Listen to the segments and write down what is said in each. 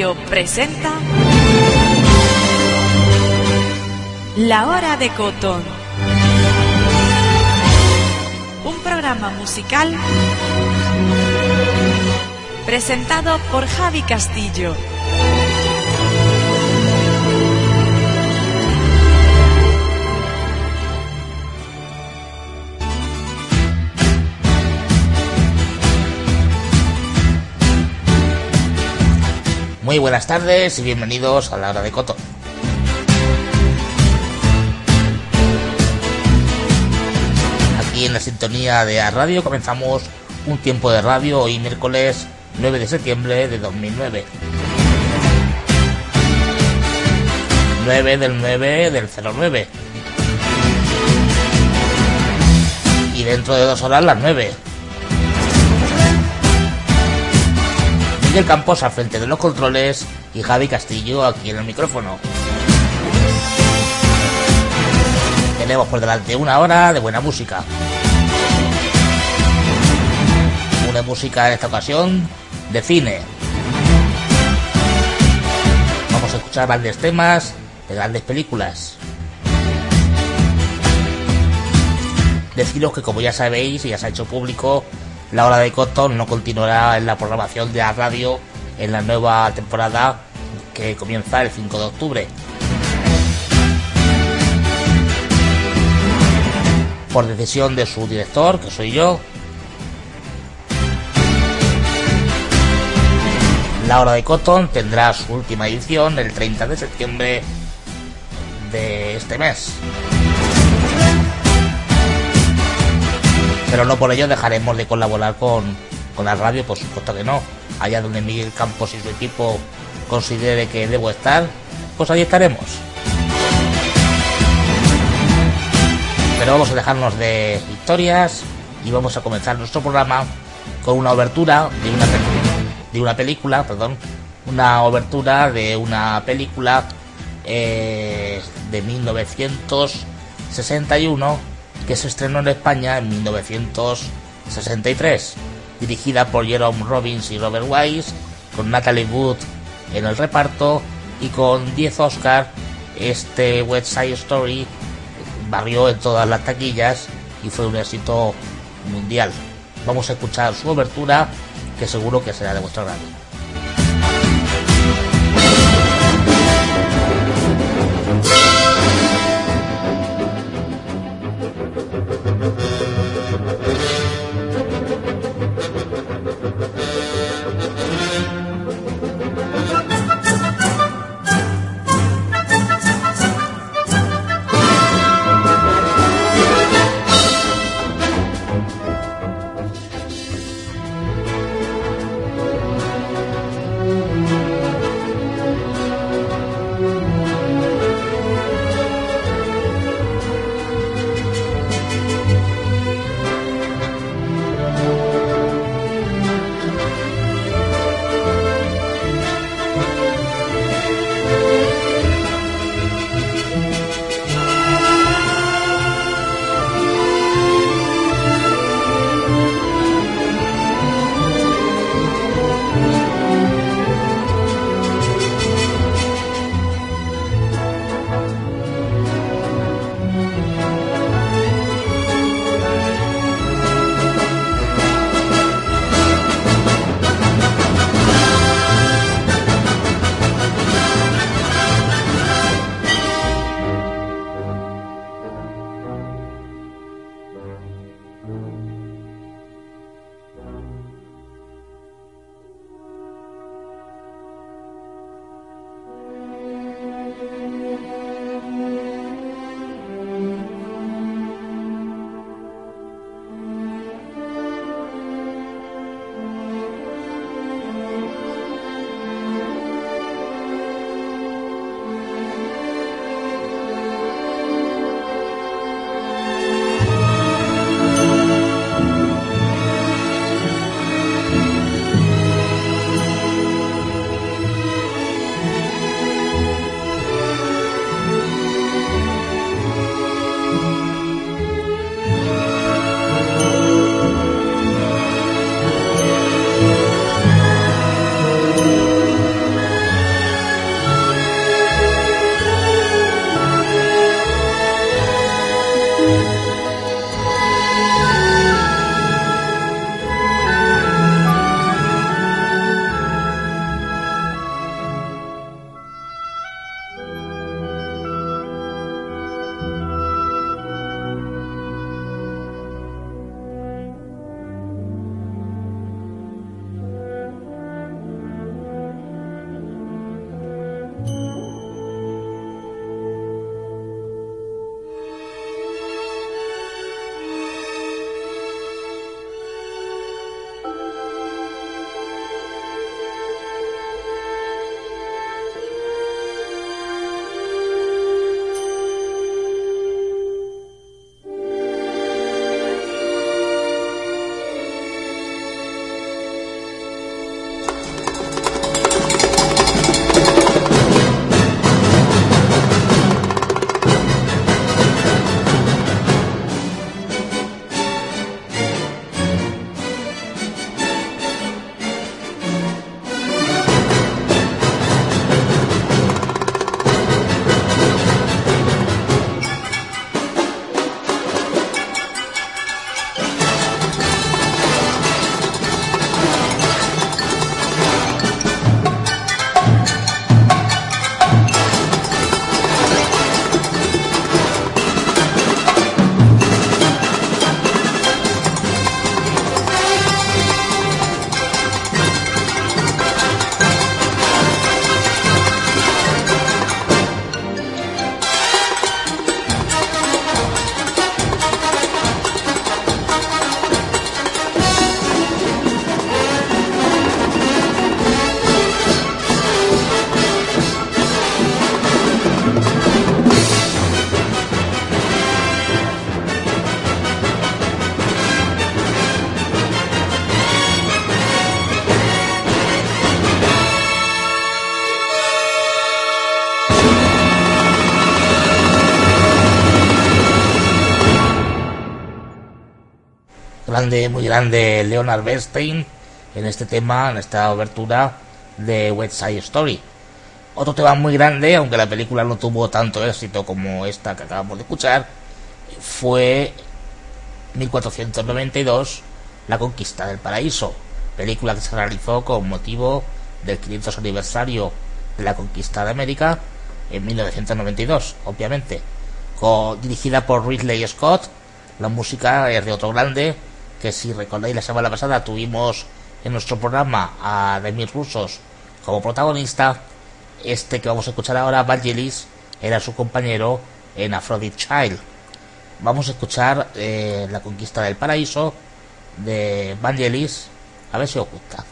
Presenta La Hora de Cotón. Un programa musical presentado por Javi Castillo. Muy buenas tardes y bienvenidos a la hora de Coto. Aquí en la sintonía de A Radio comenzamos un tiempo de radio hoy miércoles 9 de septiembre de 2009. 9 del 9 del 09. Y dentro de dos horas las 9. Miguel Campos al frente de los controles y Javi Castillo aquí en el micrófono. Tenemos por delante una hora de buena música. Una música en esta ocasión de cine. Vamos a escuchar grandes temas de grandes películas. Deciros que como ya sabéis y ya se ha hecho público, la hora de Cotton no continuará en la programación de la radio en la nueva temporada que comienza el 5 de octubre. Por decisión de su director, que soy yo, La Hora de Cotton tendrá su última edición el 30 de septiembre de este mes. Pero no por ello dejaremos de colaborar con, con la radio, por supuesto que no. Allá donde Miguel Campos y su equipo considere que debo estar, pues ahí estaremos. Pero vamos a dejarnos de historias y vamos a comenzar nuestro programa con una obertura de una, de una película, perdón, una obertura de una película eh, de 1961 que se estrenó en España en 1963, dirigida por Jerome Robbins y Robert Wise, con Natalie Wood en el reparto y con 10 Oscars. Este West Side Story barrió en todas las taquillas y fue un éxito mundial. Vamos a escuchar su obertura, que seguro que será de vuestro agrado. Muy grande Leonard Bernstein en este tema, en esta obertura de West Side Story. Otro tema muy grande, aunque la película no tuvo tanto éxito como esta que acabamos de escuchar, fue 1492, La Conquista del Paraíso, película que se realizó con motivo del 500 aniversario de la conquista de América en 1992, obviamente, dirigida por Ridley Scott. La música es de otro grande, que si recordáis la semana pasada tuvimos en nuestro programa a Demir Rusos como protagonista. Este que vamos a escuchar ahora, Vangelis, era su compañero en Aphrodite Child. Vamos a escuchar eh, La conquista del paraíso de Vangelis, a ver si os gusta.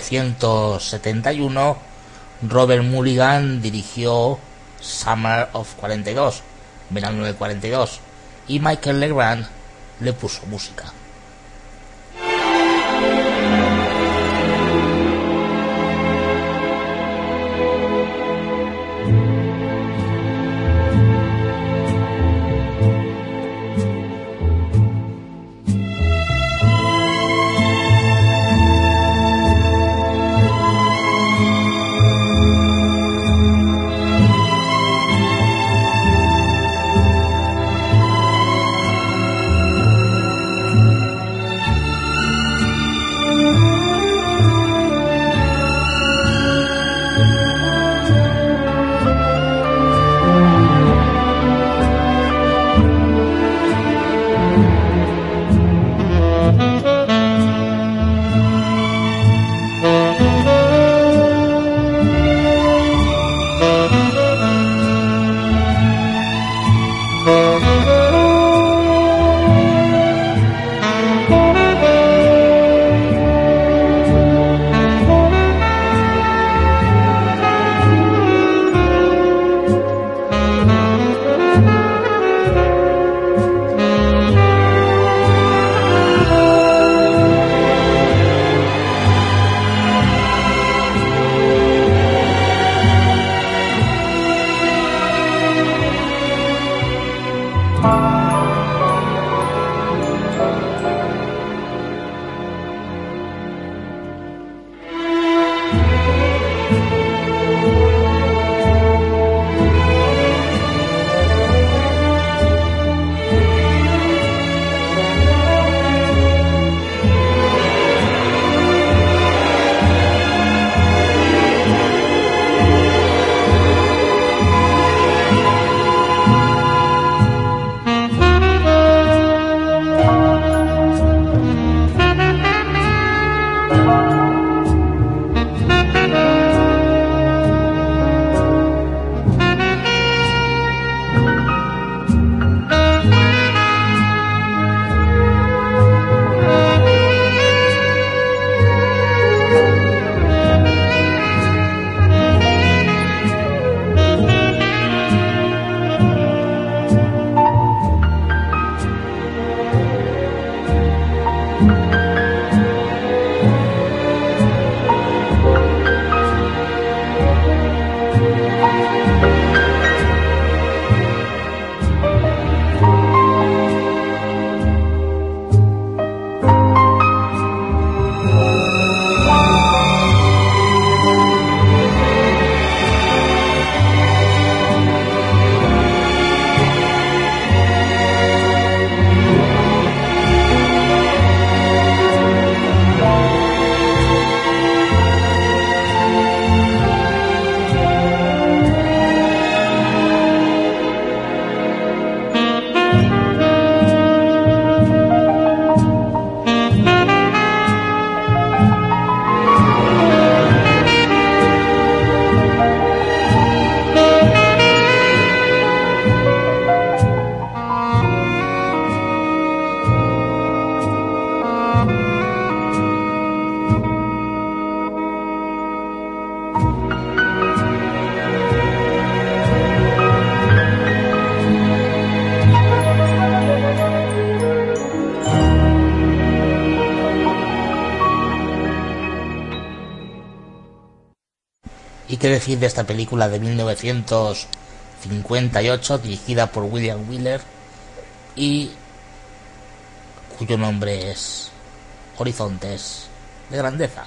1971, Robert Mulligan dirigió Summer of 42, verano del 42, y Michael Legrand le puso música. De esta película de 1958 dirigida por William Wheeler y cuyo nombre es Horizontes de Grandeza?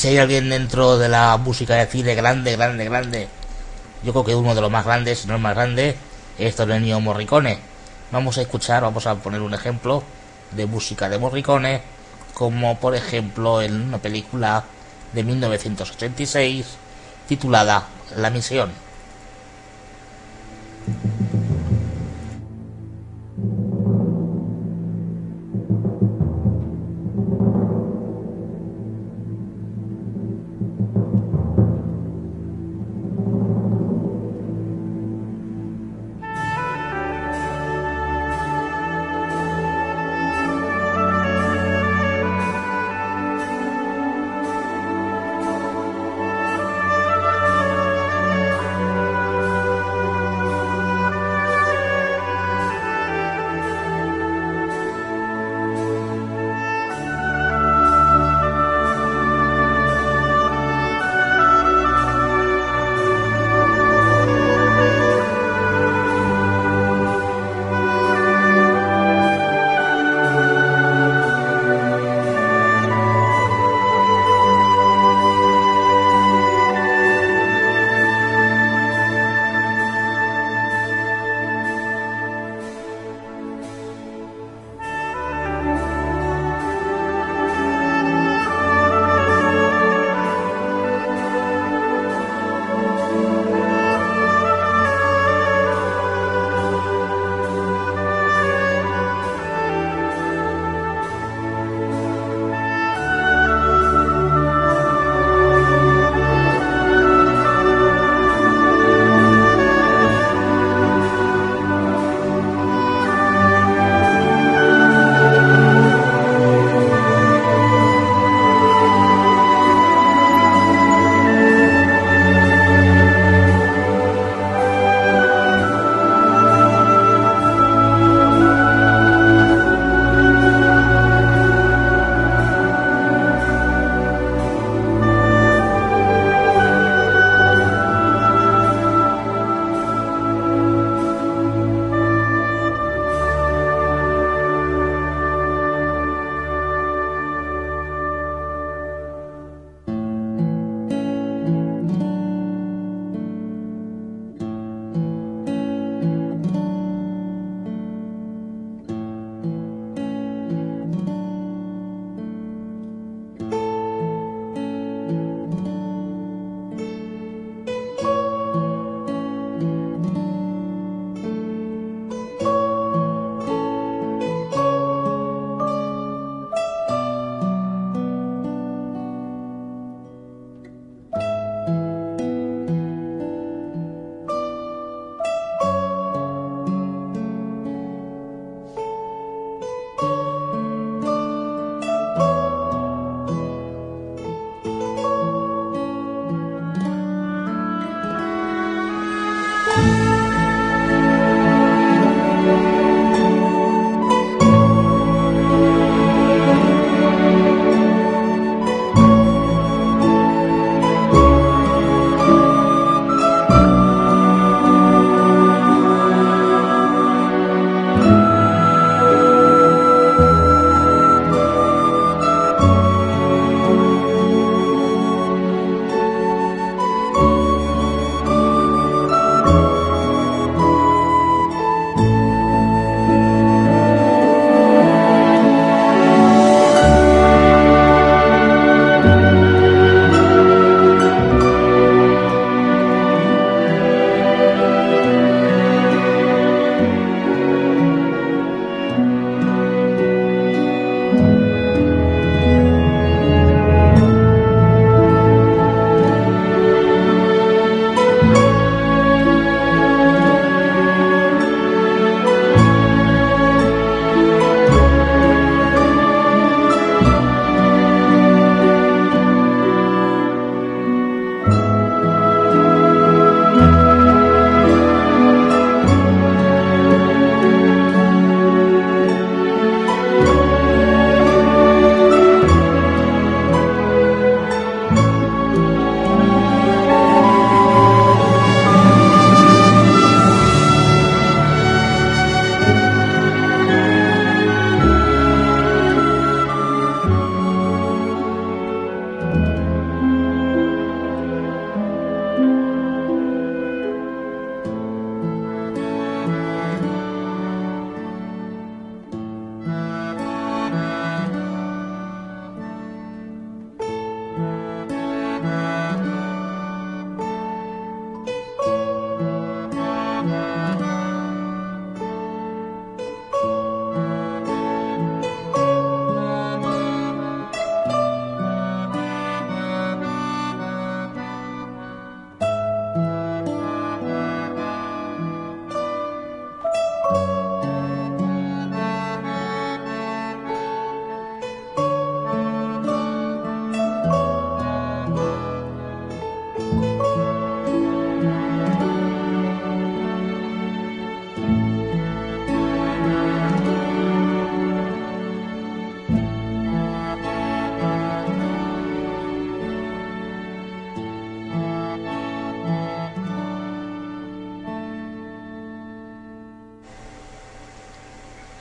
Si hay alguien dentro de la música de cine grande, grande, grande, yo creo que uno de los más grandes, si no el más grande, es Ennio Morricone. Vamos a escuchar, vamos a poner un ejemplo de música de Morricone, como por ejemplo en una película de 1986 titulada La Misión.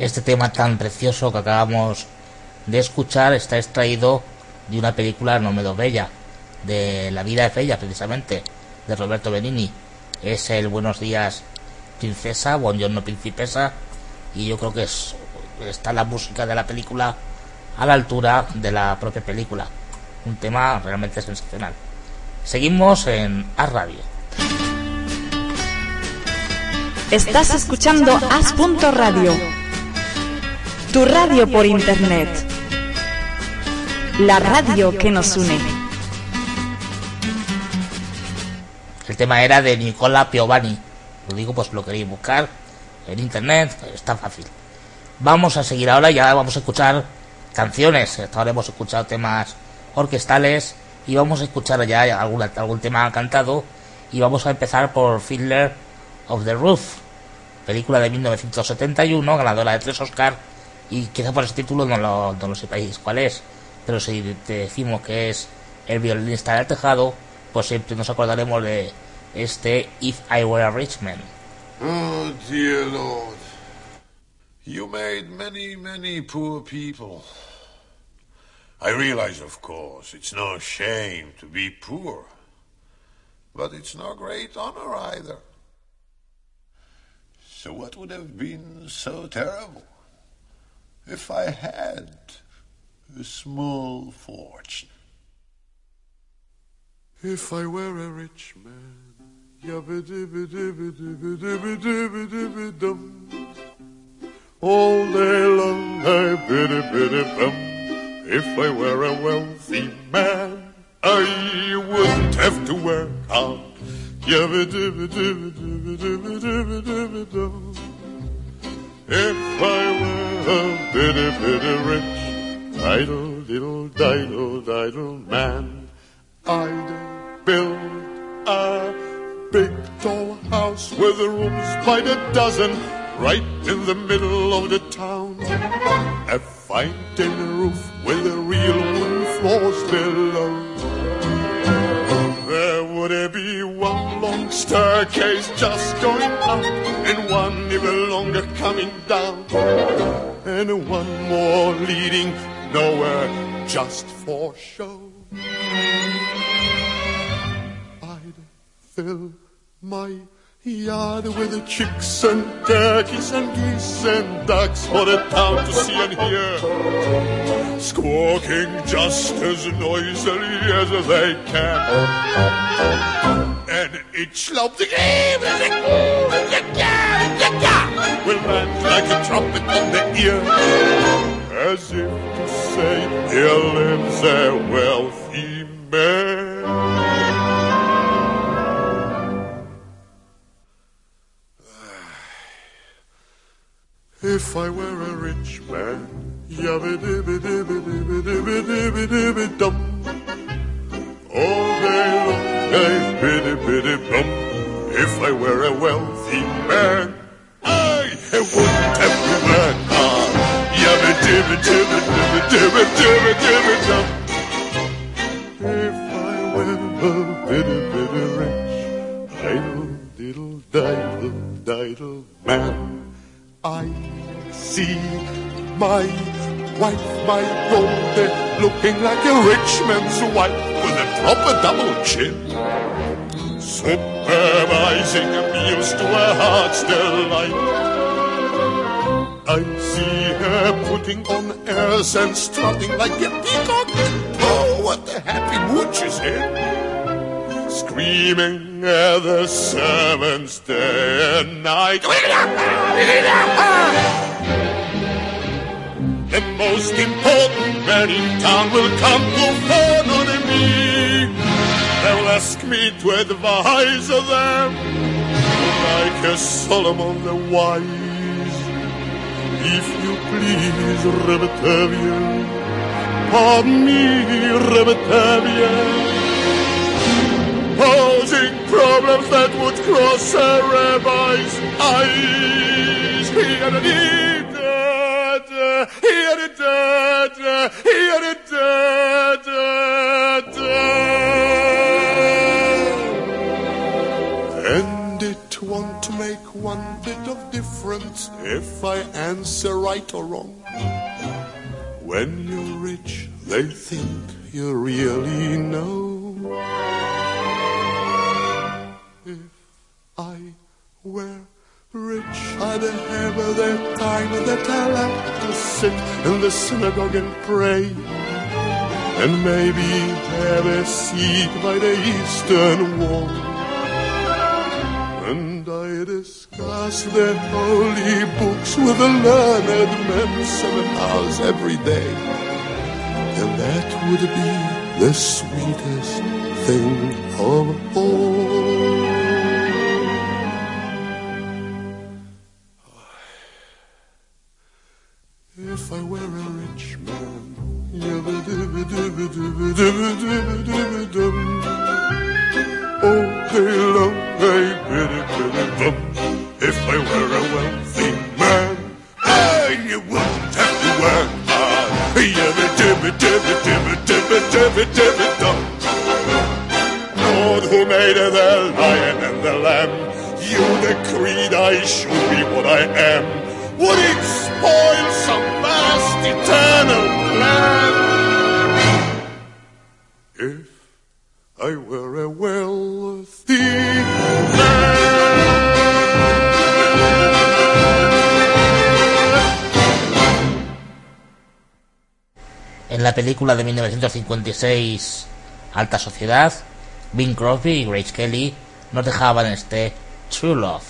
Este tema tan precioso que acabamos de escuchar está extraído de una película no menos bella, de La vida de Bella, precisamente, de Roberto Benini. Es el Buenos días princesa, Buongiorno principesa, y yo creo que es, está la música de la película a la altura de la propia película. Un tema realmente sensacional. Seguimos en A Radio. Estás escuchando As.radio, tu radio por internet, la radio que nos une. El tema era de Nicola Piovani. Lo digo pues lo queréis buscar en internet, está fácil. Vamos a seguir ahora, ya vamos a escuchar canciones. Hasta ahora hemos escuchado temas orquestales y vamos a escuchar ya algún, algún tema cantado. Y vamos a empezar por Fiddler of the Roof, película de 1971, ganadora de tres Oscar. Y quizá por ese título no lo, no lo sepáis cuál es, pero si te decimos que es el violinista del tejado, pues siempre nos acordaremos de este If I Were a Rich Man. Oh, dear Lord. You made many, many poor people. I realize, of course, it's no shame to be poor. But it's no great honor either. So what would have been so terrible if I had a small fortune? If I were a rich man. All day long I biddy biddy bum. If I were a wealthy man, I wouldn't have to work hard. If I were a bitty bitty rich, idle diddle diddle diddle man, I'd build a big tall house with rooms by the dozen right in the middle of the town. A fine tin roof with a real wooden floors below. There be one long staircase just going up and one even longer coming down. And one more leading nowhere just for show. I'd fill my yard with the chicks and turkeys and geese and ducks for the town to see and hear. Squawking just as noisily as they can. And each loud will land like a trumpet in the ear. As if to say, here lives a wealthy man. If I were a rich man, yabba dibba dibba dibba dibba dibba dibba dum. All day long I biddy biddy bum. If I were a wealthy man, I wouldn't have work hard. Yabba dibba dibba dibba dibba dibba dibba dum. If I were a bitty bitty rich, idle diddle diddle diddle man. I see my wife, my Goldie, looking like a rich man's wife with a proper double chin. Supervising meals to her heart's delight. I see her putting on airs and strutting like a peacock. Oh, what a happy mood she's in screaming at the servants day and night. The most important man in town will come to phone on me. They'll ask me to advise them like a Solomon the wise. If you please, Rebetavia, pardon me, Rebetavia posing problems that would cross a rabbi's eyes. Here it is, here it is, here it is. And it won't make one bit of difference if I answer right or wrong. When you're rich, they think you really know. Were rich, I'd have the time that I like to sit in the synagogue and pray. And maybe have a seat by the eastern wall. And I discuss the holy books with the learned men seven hours every day. And that would be the sweetest thing of all. If I were a rich man, yabba-dibba-dibba-dibba-dibba-dibba-dibba-dum. all day long I biddy-biddy-dum. If I were a wealthy man, I you wouldn't have to work hard. Yabba-dibba-dibba-dibba-dibba-dibba-dibba-dum. Lord who made the lion and the lamb, you decreed I should be what I am. Would it spoil some vast eternal plan? If I were a wealthy En la película de 1956 Alta Sociedad, Bing Crosby y Grace Kelly nos dejaban este True Love.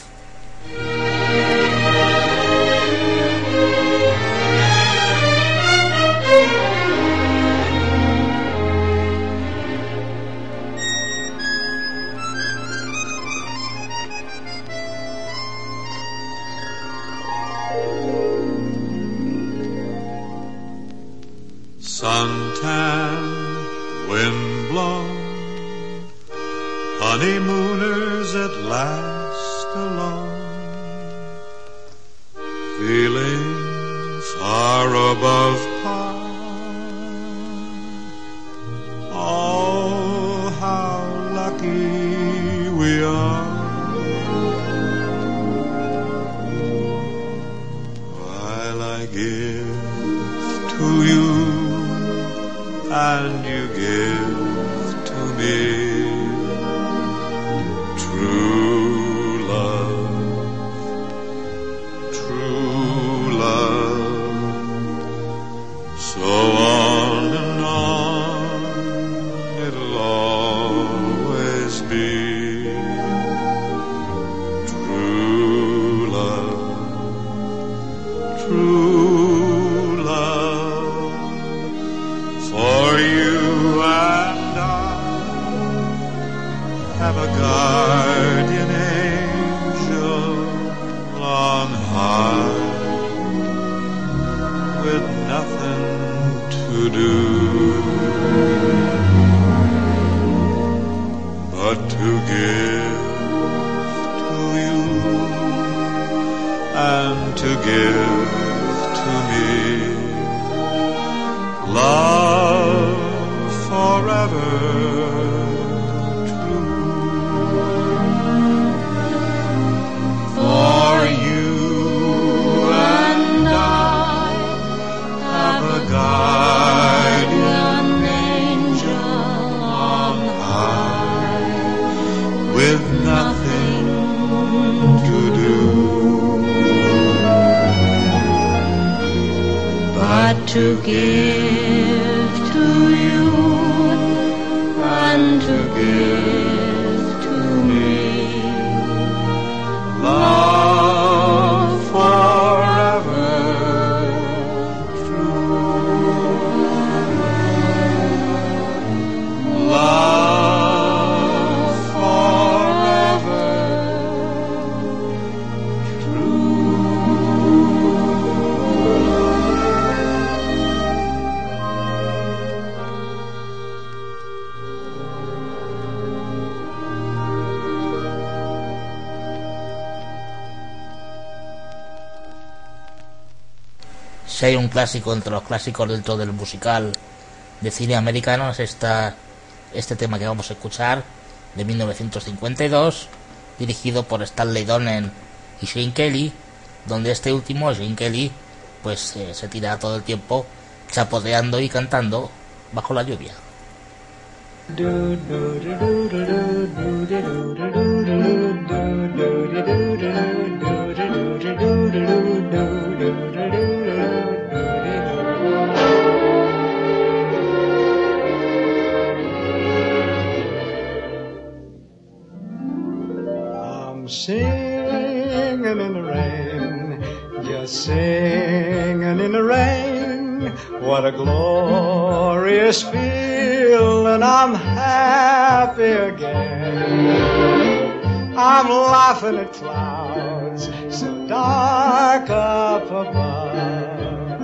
To give to me. Love to give Si hay un clásico entre los clásicos dentro del musical de cine americano es esta, este tema que vamos a escuchar de 1952 dirigido por Stanley Donen y Shane Kelly, donde este último, Shane Kelly, pues eh, se tira todo el tiempo chapoteando y cantando bajo la lluvia. Laughing at clouds so dark up above.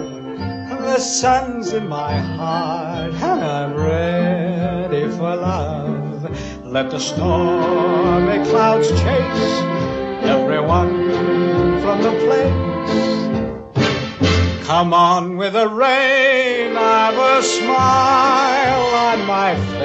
The sun's in my heart and I'm ready for love. Let the stormy clouds chase everyone from the place. Come on with the rain, I've a smile on my face.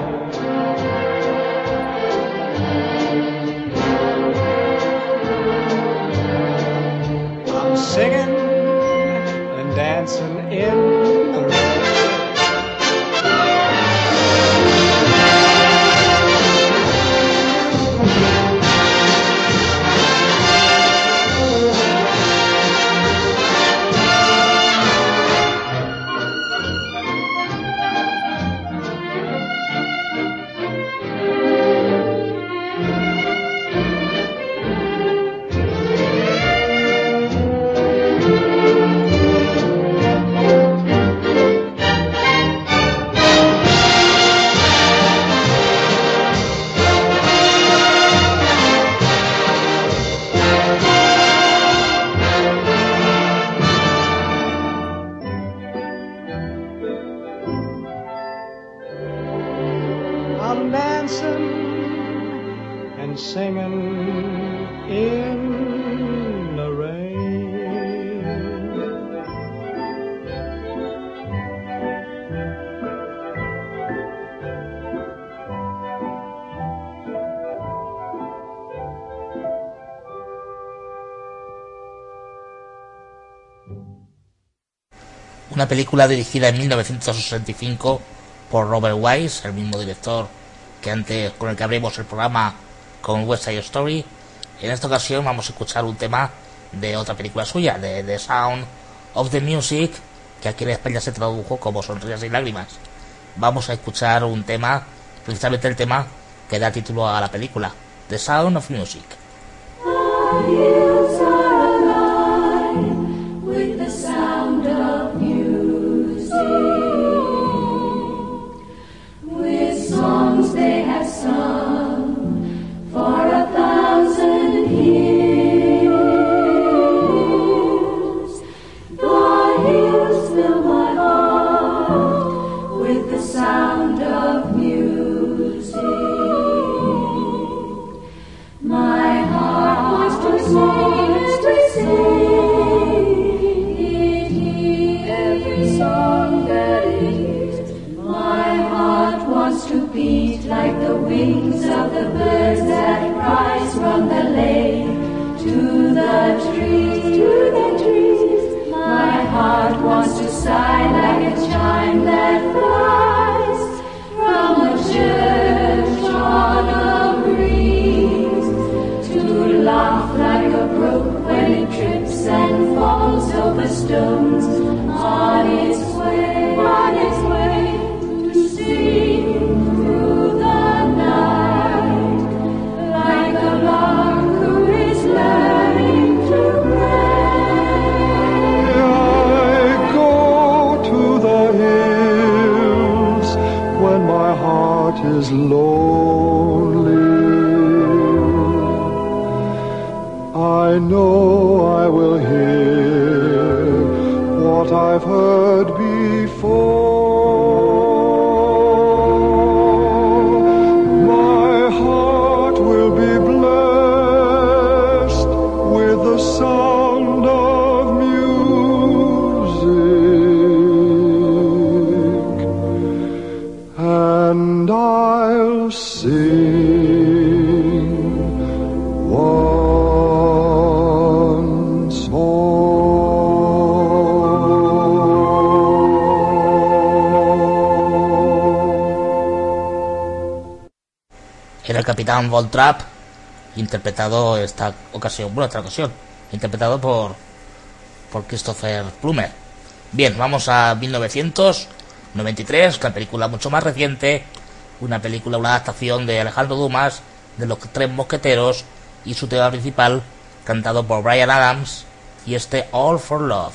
Singing and dancing in the rain. Una película dirigida en 1965 por Robert Wise, el mismo director que antes con el que abrimos el programa con West Side Story. En esta ocasión vamos a escuchar un tema de otra película suya, de The Sound of the Music, que aquí en España se tradujo como Sonrisas y Lágrimas. Vamos a escuchar un tema, precisamente el tema que da título a la película, The Sound of Music. Capitán Voltrap, interpretado esta ocasión, bueno, otra ocasión, interpretado por, por Christopher Plummer. Bien, vamos a 1993, una película mucho más reciente, una película, una adaptación de Alejandro Dumas, de los tres mosqueteros, y su tema principal, cantado por Brian Adams, y este All for love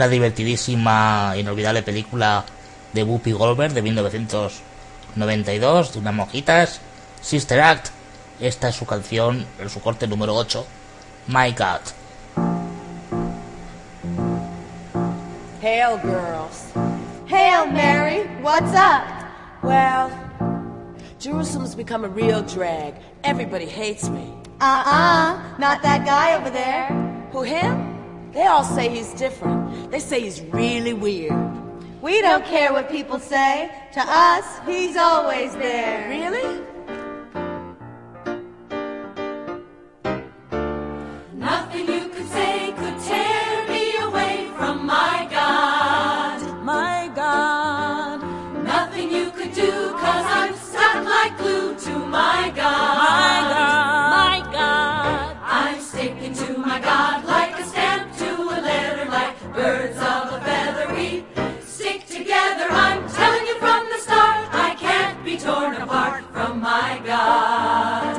una divertidísima, inolvidable película de Whoopi Goldberg de 1992, de unas mojitas, Sister Act. Esta es su canción, en su corte número 8, My God. Hail, girls. Hail Mary, what's up? Well, Jerusalem's become a real drag. Everybody hates me. Uh-uh, not that guy over there. Who, him? They all say he's different. They say he's really weird. We don't care what people say. To us, he's always there. Really? Torn apart from my God.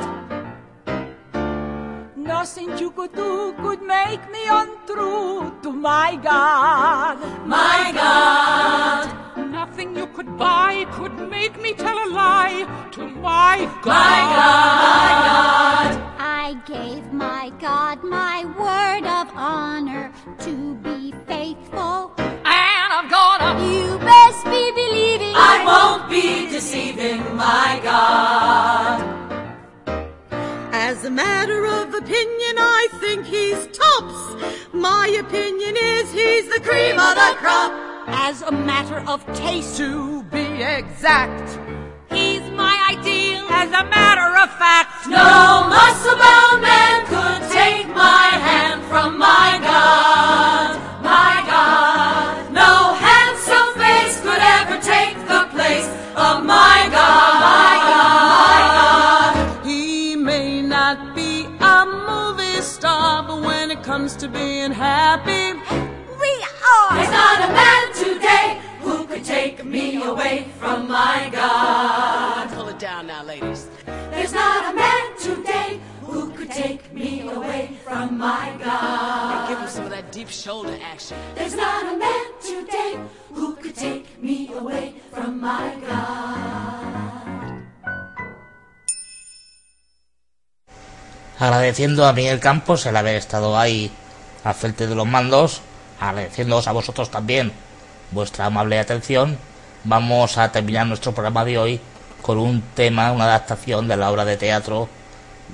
Nothing you could do could make me untrue to my God. My God, Nothing you could buy could make me tell a lie to my God. my God, I gave my God my word of honor to be faithful. Be deceiving my God. As a matter of opinion, I think he's tops. My opinion is he's the cream of the crop. As a matter of taste, To be exact, he's my ideal. As a matter of fact, No Agradeciendo a Miguel Campos el haber estado ahí al frente de los mandos, agradeciéndoos a vosotros también vuestra amable atención, vamos a terminar nuestro programa de hoy con un tema, una adaptación de la obra de teatro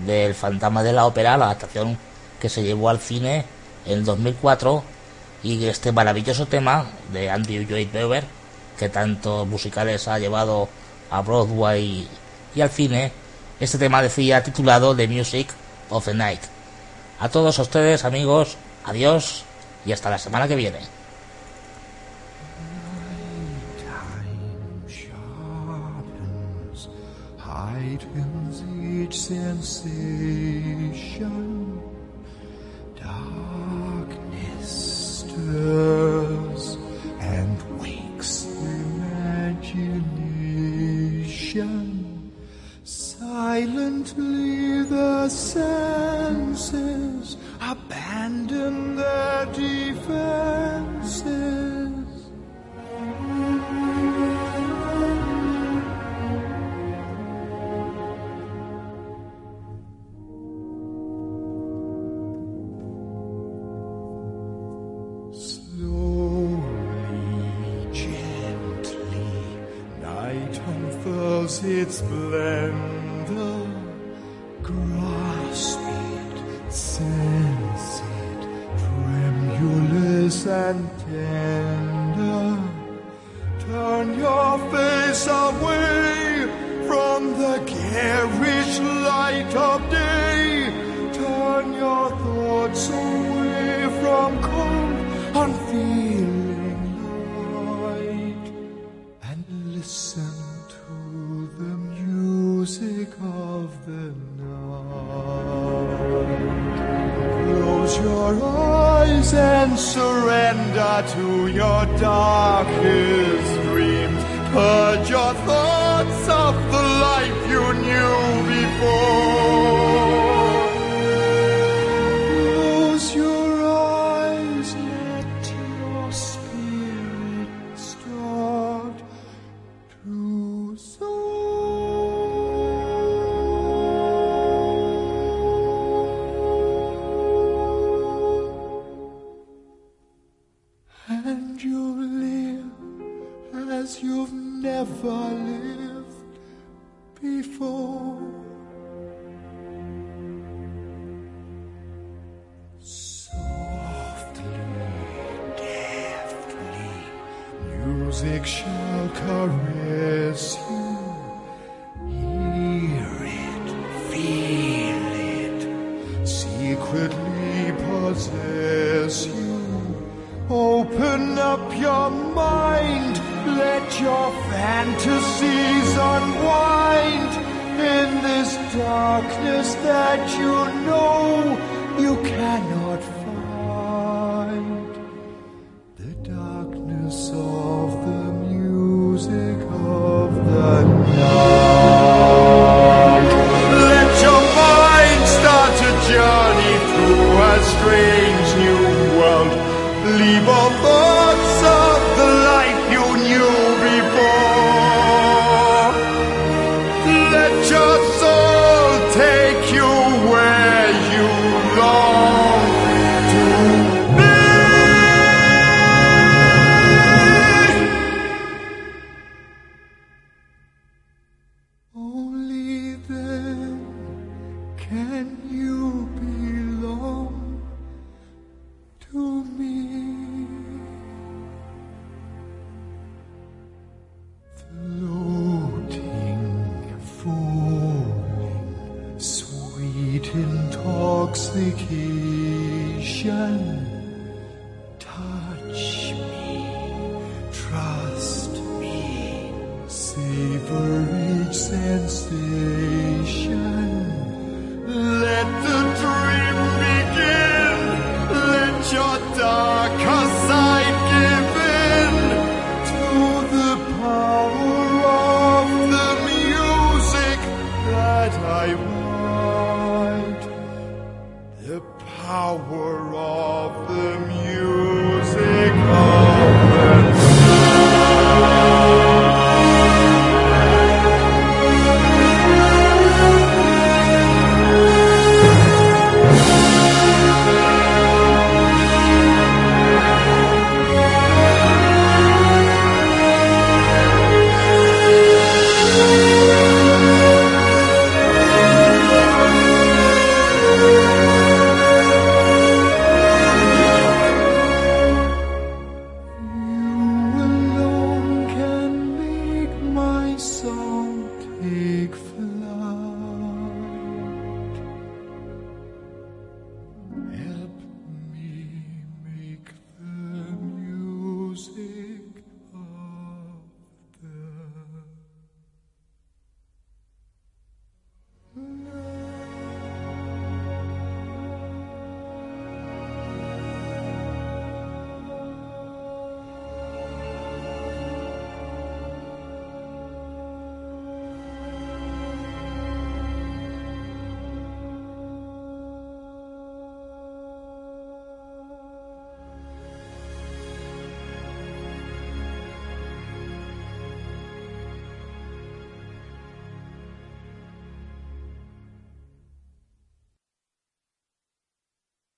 del Fantasma de la Ópera, la adaptación que se llevó al cine en 2004 y este maravilloso tema de Andrew Lloyd Webber que tantos musicales ha llevado a Broadway y al cine. Este tema decía titulado The Music of the Night a todos ustedes amigos adiós y hasta la semana que viene and wakes imagination. Silently the senses abandon their defenses. Music shall caress you.